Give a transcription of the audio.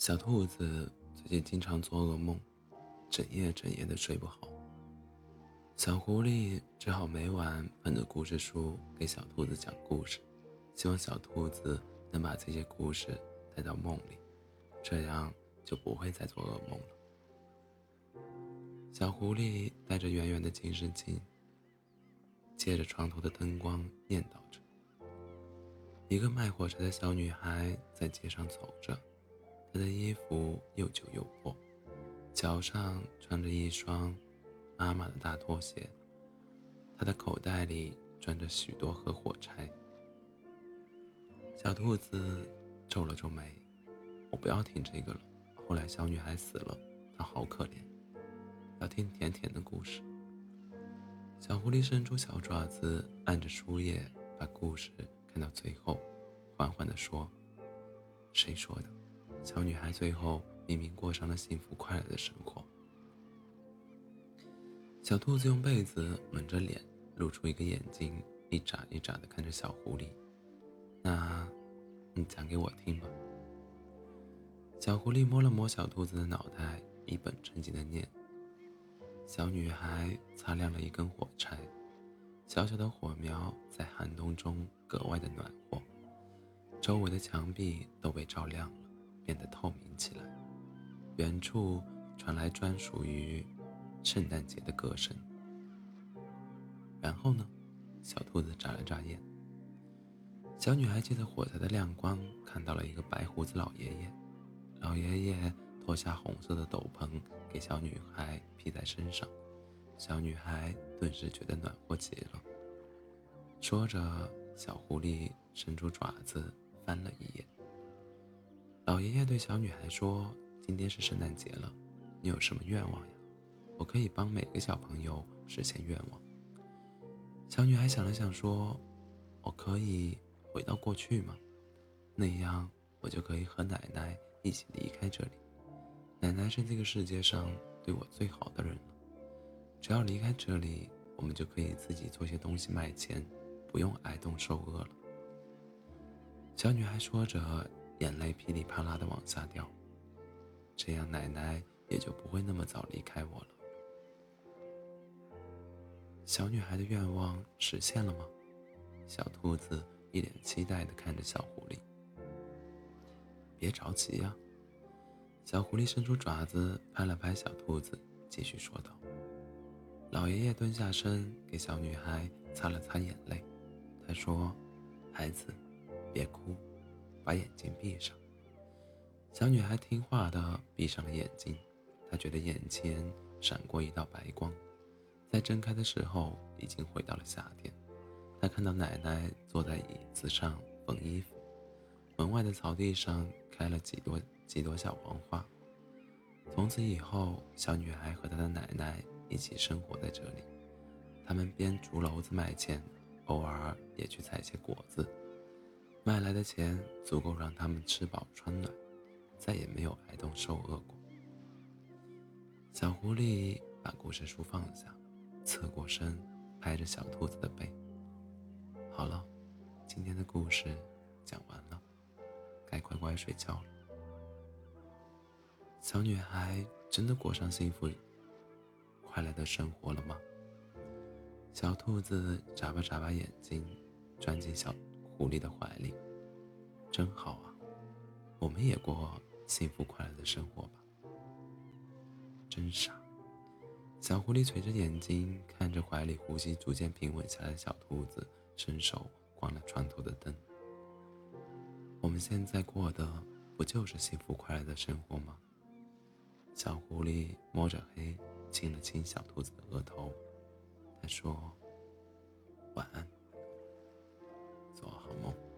小兔子最近经常做噩梦，整夜整夜的睡不好。小狐狸只好每晚捧着故事书给小兔子讲故事，希望小兔子能把这些故事带到梦里，这样就不会再做噩梦了。小狐狸带着圆圆的近视镜，借着床头的灯光念叨着：“一个卖火柴的小女孩在街上走着。”她的衣服又旧又破，脚上穿着一双妈妈的大拖鞋。她的口袋里装着许多盒火柴。小兔子皱了皱眉：“我不要听这个了。后来小女孩死了，她好可怜。要听甜甜的故事。”小狐狸伸出小爪子，按着书页，把故事看到最后，缓缓地说：“谁说的？”小女孩最后明明过上了幸福快乐的生活。小兔子用被子蒙着脸，露出一个眼睛，一眨一眨的看着小狐狸。那，你讲给我听吧。小狐狸摸了摸小兔子的脑袋，一本正经的念：小女孩擦亮了一根火柴，小小的火苗在寒冬中格外的暖和，周围的墙壁都被照亮。变得透明起来，远处传来专属于圣诞节的歌声。然后呢？小兔子眨了眨眼。小女孩借着火柴的亮光，看到了一个白胡子老爷爷。老爷爷脱下红色的斗篷，给小女孩披在身上。小女孩顿时觉得暖和极了。说着，小狐狸伸出爪子翻了一眼。老爷爷对小女孩说：“今天是圣诞节了，你有什么愿望呀？我可以帮每个小朋友实现愿望。”小女孩想了想说：“我可以回到过去吗？那样我就可以和奶奶一起离开这里。奶奶是这个世界上对我最好的人了。只要离开这里，我们就可以自己做些东西卖钱，不用挨冻受饿了。”小女孩说着。眼泪噼里啪啦的往下掉，这样奶奶也就不会那么早离开我了。小女孩的愿望实现了吗？小兔子一脸期待的看着小狐狸。别着急呀，小狐狸伸出爪子拍了拍小兔子，继续说道：“老爷爷蹲下身给小女孩擦了擦眼泪，他说：‘孩子，别哭。’”把眼睛闭上，小女孩听话的闭上了眼睛。她觉得眼前闪过一道白光，在睁开的时候已经回到了夏天。她看到奶奶坐在椅子上缝衣服，门外的草地上开了几朵几朵小黄花。从此以后，小女孩和她的奶奶一起生活在这里。他们边竹篓子卖钱，偶尔也去采些果子。卖来的钱足够让他们吃饱穿暖，再也没有挨冻受饿过。小狐狸把故事书放下，侧过身，拍着小兔子的背。好了，今天的故事讲完了，该乖乖睡觉了。小女孩真的过上幸福、快乐的生活了吗？小兔子眨巴眨巴眼睛，钻进小。狐狸的怀里，真好啊！我们也过幸福快乐的生活吧。真傻！小狐狸垂着眼睛看着怀里呼吸逐渐平稳下来的小兔子，伸手关了床头的灯。我们现在过的不就是幸福快乐的生活吗？小狐狸摸着黑亲了亲小兔子的额头，他说：“晚安。”做好梦。